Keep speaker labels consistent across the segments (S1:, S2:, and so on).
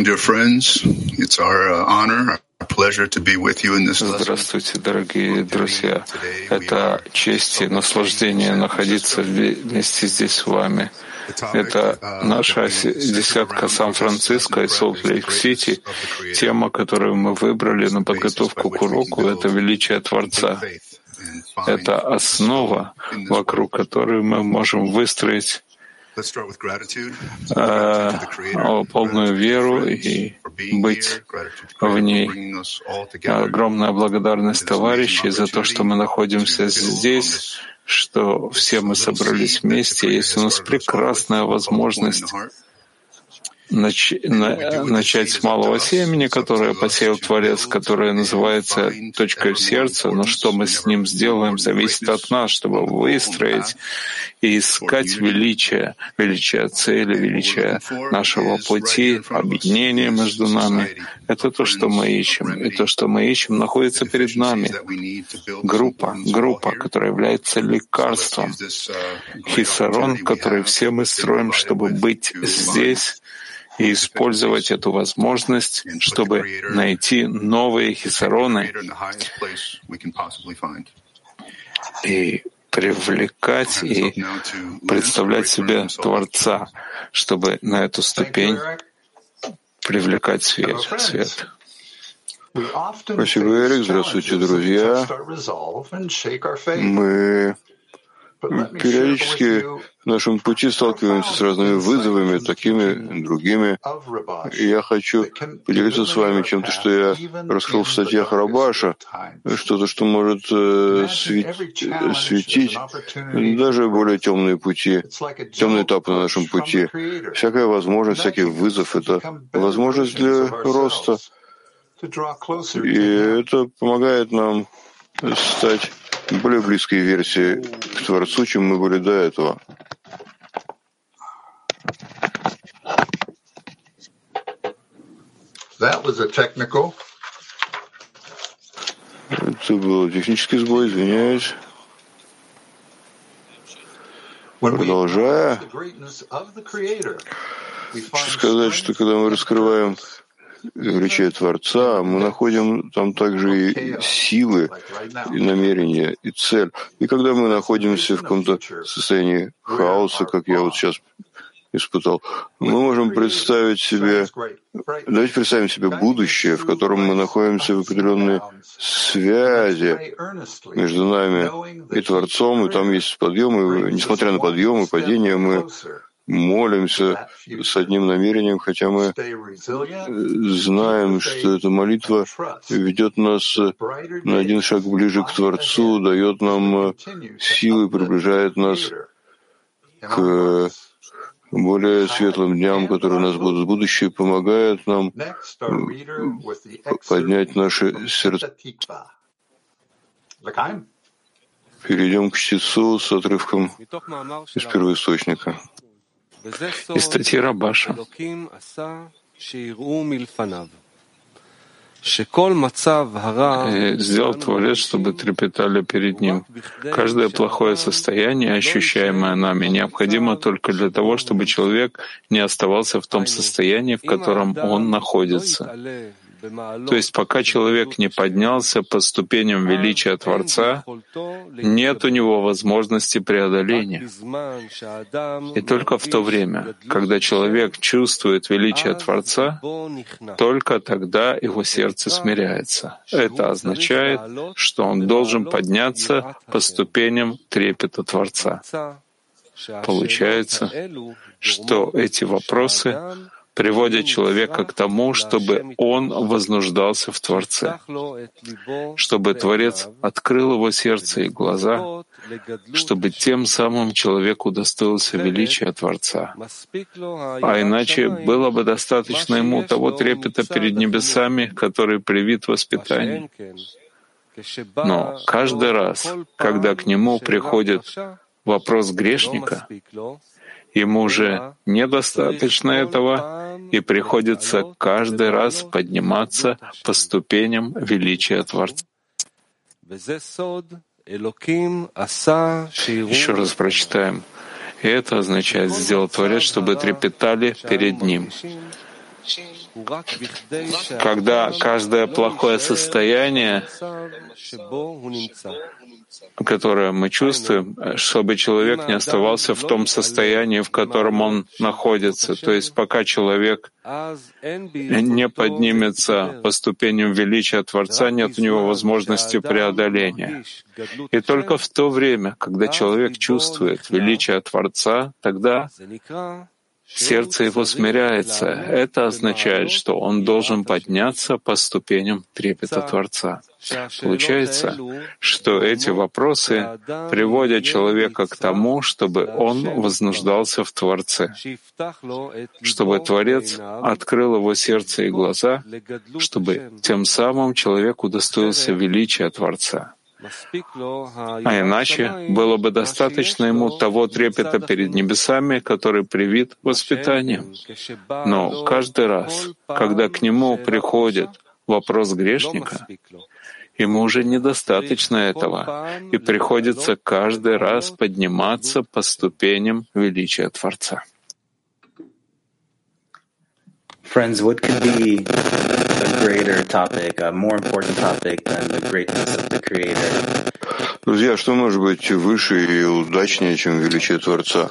S1: Shalom, dear friends. It's our uh, honor, our pleasure to be with you in this lesson.
S2: Здравствуйте, дорогие друзья. Это честь и наслаждение находиться вместе здесь с вами. Это наша десятка Сан-Франциско и Солт-Лейк-Сити. Тема, которую мы выбрали на подготовку к уроку, это величие Творца. Это основа, вокруг которой мы можем выстроить полную веру и быть в ней. Огромная благодарность товарищей за то, что мы находимся здесь, что все мы собрались вместе. Есть у нас прекрасная возможность нач, на, начать с малого семени, которое посеял Творец, которое называется точкой в сердце, но что мы с ним сделаем, зависит от нас, чтобы выстроить и искать величие, величие цели, величие нашего пути, объединение между нами. Это то, что мы ищем. И то, что мы ищем, находится перед нами. Группа, группа, которая является лекарством. Хисарон, который все мы строим, чтобы быть здесь, и использовать эту возможность, чтобы найти новые хисароны и привлекать и представлять себе Творца, чтобы на эту ступень привлекать свет. свет.
S3: Спасибо, Эрик. Здравствуйте, друзья. Мы Периодически в нашем пути сталкиваемся с разными вызовами, такими, другими. И я хочу поделиться с вами чем-то, что я раскрыл в статьях Рабаша, что-то, что может э, светить даже более темные пути, темные этапы на нашем пути. Всякая возможность, всякий вызов — это возможность для роста. И это помогает нам стать более близкой версии к Творцу, чем мы были до этого.
S1: That was a technical.
S3: Это был технический сбой, извиняюсь. Продолжая, хочу сказать, что когда мы раскрываем величие Творца, мы находим там также и силы, и намерения, и цель. И когда мы находимся в каком-то состоянии хаоса, как я вот сейчас испытал, мы можем представить себе, давайте представим себе будущее, в котором мы находимся в определенной связи между нами и Творцом, и там есть подъемы, несмотря на подъемы, падения, мы молимся с одним намерением, хотя мы знаем, что эта молитва ведет нас на один шаг ближе к Творцу, дает нам силы, приближает нас к более светлым дням, которые у нас будут в будущем, помогает нам поднять наши сердца. Перейдем к чтецу с отрывком из первоисточника
S2: из статьи Рабаша. Сделал Творец, чтобы трепетали перед Ним. Каждое плохое состояние, ощущаемое нами, необходимо только для того, чтобы человек не оставался в том состоянии, в котором он находится. То есть пока человек не поднялся по ступеням величия Творца, нет у него возможности преодоления. И только в то время, когда человек чувствует величие Творца, только тогда его сердце смиряется. Это означает, что он должен подняться по ступеням трепета Творца. Получается, что эти вопросы приводят человека к тому, чтобы он вознуждался в Творце, чтобы Творец открыл его сердце и глаза, чтобы тем самым человек удостоился величия Творца. А иначе было бы достаточно ему того трепета перед небесами, который привит воспитанию. Но каждый раз, когда к нему приходит вопрос грешника, Ему же недостаточно этого, и приходится каждый раз подниматься по ступеням величия Творца. Еще раз прочитаем. И это означает сделать Творец, чтобы трепетали перед Ним. Когда каждое плохое состояние, которое мы чувствуем, чтобы человек не оставался в том состоянии, в котором он находится. То есть пока человек не поднимется по ступеням величия Творца, нет у него возможности преодоления. И только в то время, когда человек чувствует величие Творца, тогда сердце его смиряется. Это означает, что он должен подняться по ступеням трепета Творца. Получается, что эти вопросы приводят человека к тому, чтобы он вознуждался в Творце, чтобы Творец открыл его сердце и глаза, чтобы тем самым человек удостоился величия Творца. А иначе было бы достаточно ему того трепета перед небесами, который привит воспитанием. Но каждый раз, когда к нему приходит вопрос грешника, ему уже недостаточно этого, и приходится каждый раз подниматься по ступеням величия Творца.
S4: Friends, what could be greater topic, a more important topic than the greatness of the Creator?
S3: Друзья, что может быть выше и удачнее, чем величие Творца?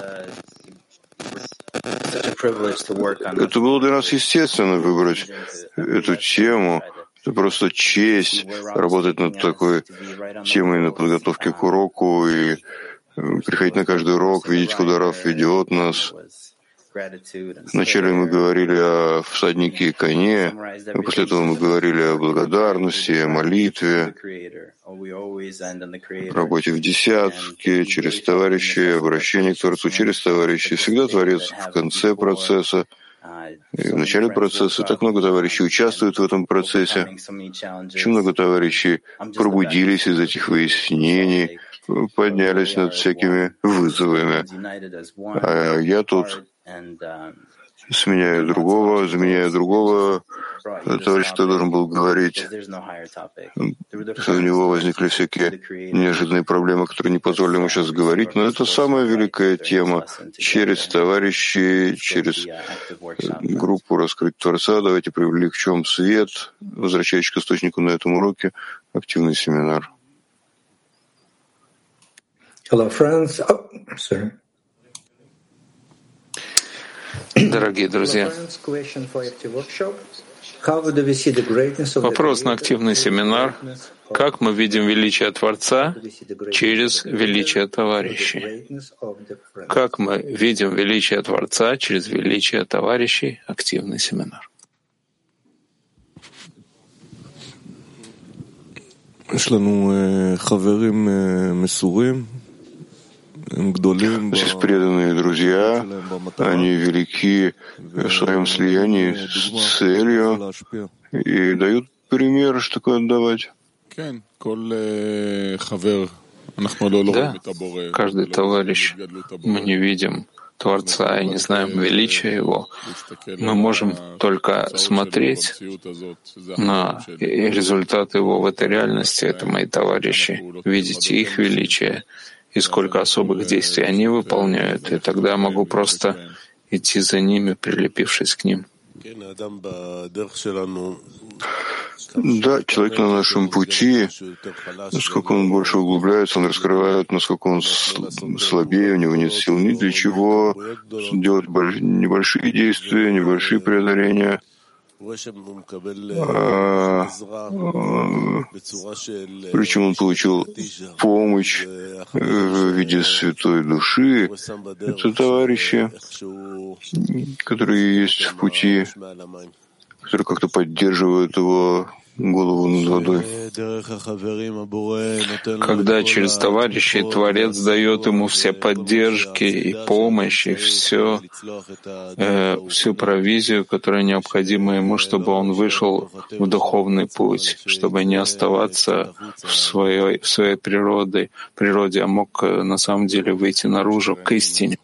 S3: Это было для нас естественно выбрать эту тему. Это просто честь работать над такой темой на подготовке к уроку и приходить на каждый урок, видеть, куда Раф ведет нас. Вначале мы говорили о всаднике и коне, а после этого мы говорили о благодарности, о молитве, работе в десятке, через товарищей, обращении к Творцу через товарищей. Всегда Творец в конце процесса, и в начале процесса. Так много товарищей участвуют в этом процессе. Очень много товарищей пробудились из этих выяснений, поднялись над всякими вызовами. А я тут сменяю другого, заменяю другого товарища, кто должен был говорить. У него возникли всякие неожиданные проблемы, которые не позволили ему сейчас говорить, но это самая великая тема. Через товарищей, через группу «Раскрыть Творца» давайте привлечем свет, возвращаясь к источнику на этом уроке, активный семинар.
S4: Hello, friends. Oh, sorry
S2: Дорогие друзья, вопрос на активный семинар. Как мы видим величие Творца через величие товарищей? Как мы видим величие Творца через величие товарищей? Активный семинар.
S5: יש לנו חברים מסורים
S3: Здесь преданные друзья, они велики в своем слиянии с целью и дают пример, что такое отдавать.
S2: Да, каждый товарищ, мы не видим Творца и не знаем величия Его, мы можем только смотреть на результаты Его в этой реальности, это мои товарищи, видеть их величие и сколько особых действий они выполняют, и тогда могу просто идти за ними, прилепившись к ним.
S3: Да, человек на нашем пути, насколько он больше углубляется, он раскрывает, насколько он слабее, у него нет сил ни для чего делать небольшие действия, небольшие преодоления. Причем он получил помощь в виде святой души. Это товарищи, которые есть в пути, которые как-то поддерживают его голову над водой.
S2: Когда через товарищей Творец дает ему все поддержки и помощь, и все, э, всю провизию, которая необходима ему, чтобы он вышел в духовный путь, чтобы не оставаться в своей, в своей природе, природе, а мог э, на самом деле выйти наружу к истине.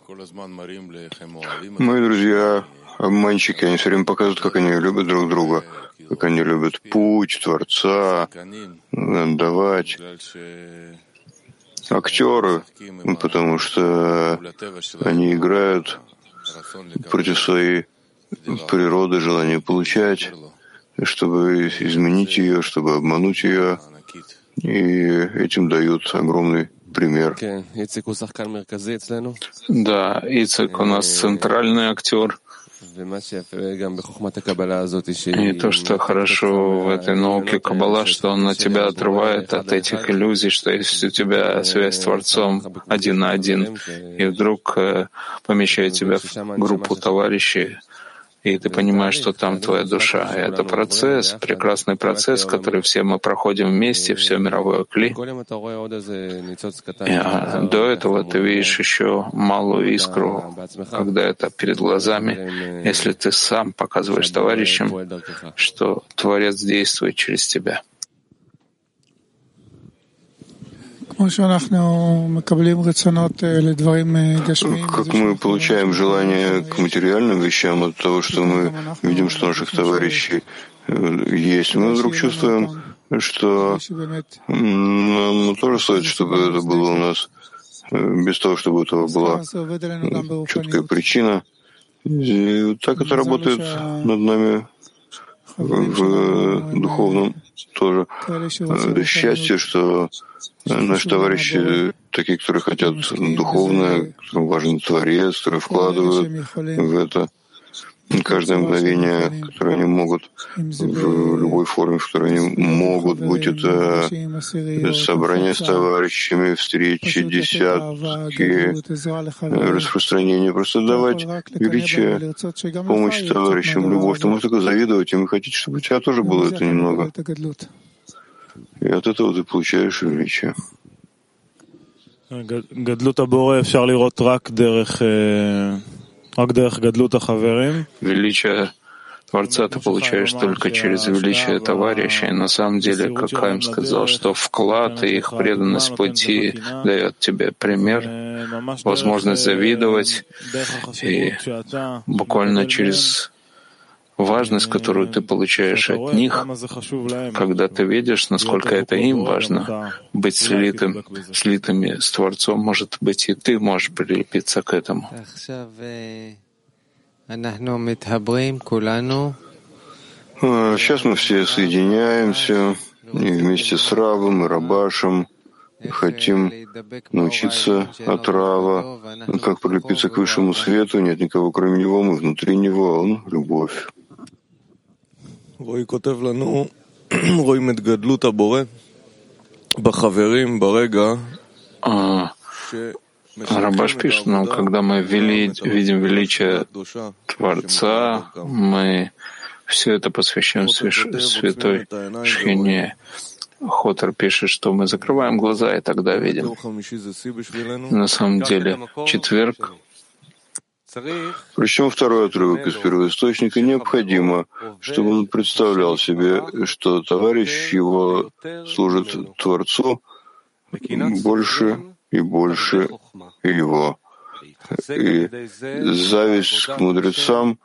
S3: Мои друзья, обманщики, они все время показывают, как они любят друг друга как они любят путь Творца, отдавать. Актеры, потому что они играют против своей природы, желание получать, чтобы изменить ее, чтобы обмануть ее. И этим дают огромный пример.
S2: Да, Ицек у нас центральный актер. И то, что хорошо в этой науке Каббала, что он на тебя отрывает от этих иллюзий, что если у тебя связь с Творцом один на один, и вдруг э, помещает тебя в группу товарищей, и ты понимаешь, что там твоя душа. И это процесс, прекрасный процесс, который все мы проходим вместе, все мировое кли. А, до этого ты видишь еще малую искру, когда это перед глазами, если ты сам показываешь товарищам, что Творец действует через тебя.
S3: Как мы получаем желание к материальным вещам от того, что мы видим, что наших товарищей э, есть, мы вдруг чувствуем, что нам тоже стоит, чтобы это было у нас, э, без того, чтобы у этого была четкая причина. И так это работает над нами в духовном тоже. Э, счастье, что Наши товарищи, такие, которые хотят духовное, которым важен Творец, которые вкладывают в это каждое мгновение, которое они могут, в любой форме, в которой они могут, будь это собрание с товарищами, встречи, десятки, распространение, просто давать величие, помощь товарищам, любовь. Ты можешь только завидовать им и хотеть, чтобы у тебя тоже было это немного. И от этого ты получаешь величие.
S2: Величие Творца ты получаешь только через величие товарищей. На самом деле, как Хайм сказал, что вклад и их преданность пути дает тебе пример, возможность завидовать, и буквально через важность, которую ты получаешь от них, когда ты видишь, насколько это им важно, быть слитым, слитыми с Творцом, может быть, и ты можешь прилепиться к этому.
S3: А, сейчас мы все соединяемся и вместе с Равом и Рабашем хотим научиться от Рава, как прилепиться к высшему свету, нет никого кроме него, мы внутри него, он — любовь.
S5: רועי כותב לנו, רואים את גדלות הבורא בחברים ברגע
S2: Рабаш пишет нам, когда мы вели, видим величие Творца, мы все это посвящаем святой Шхине. Хотер пишет, что мы закрываем глаза и тогда видим. На самом деле, четверг
S3: причем второй отрывок из первоисточника необходимо, чтобы он представлял себе, что товарищ его служит Творцу больше и больше его. И зависть к мудрецам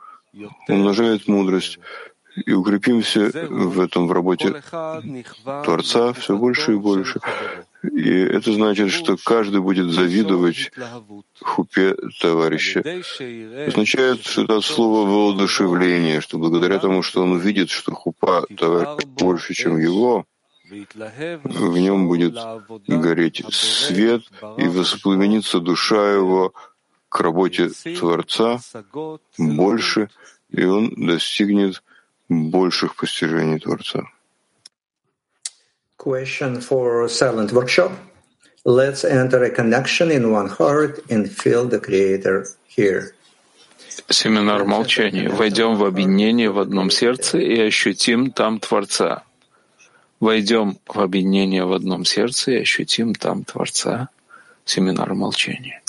S3: умножает мудрость, и укрепимся в этом в работе Творца все больше и больше. И это значит, что каждый будет завидовать хупе товарища. Означает это слово воодушевление, что благодаря тому, что он видит, что хупа товарища больше, чем его, в нем будет гореть свет и воспламенится душа его к работе Творца больше, и он достигнет больших постижений Творца.
S6: Question for silent workshop. Let's enter a connection in one heart and feel the Creator here.
S2: Семинар молчания. Войдем в объединение в одном сердце и ощутим там Творца. Войдем в объединение в одном сердце и ощутим там Творца. Семинар молчания.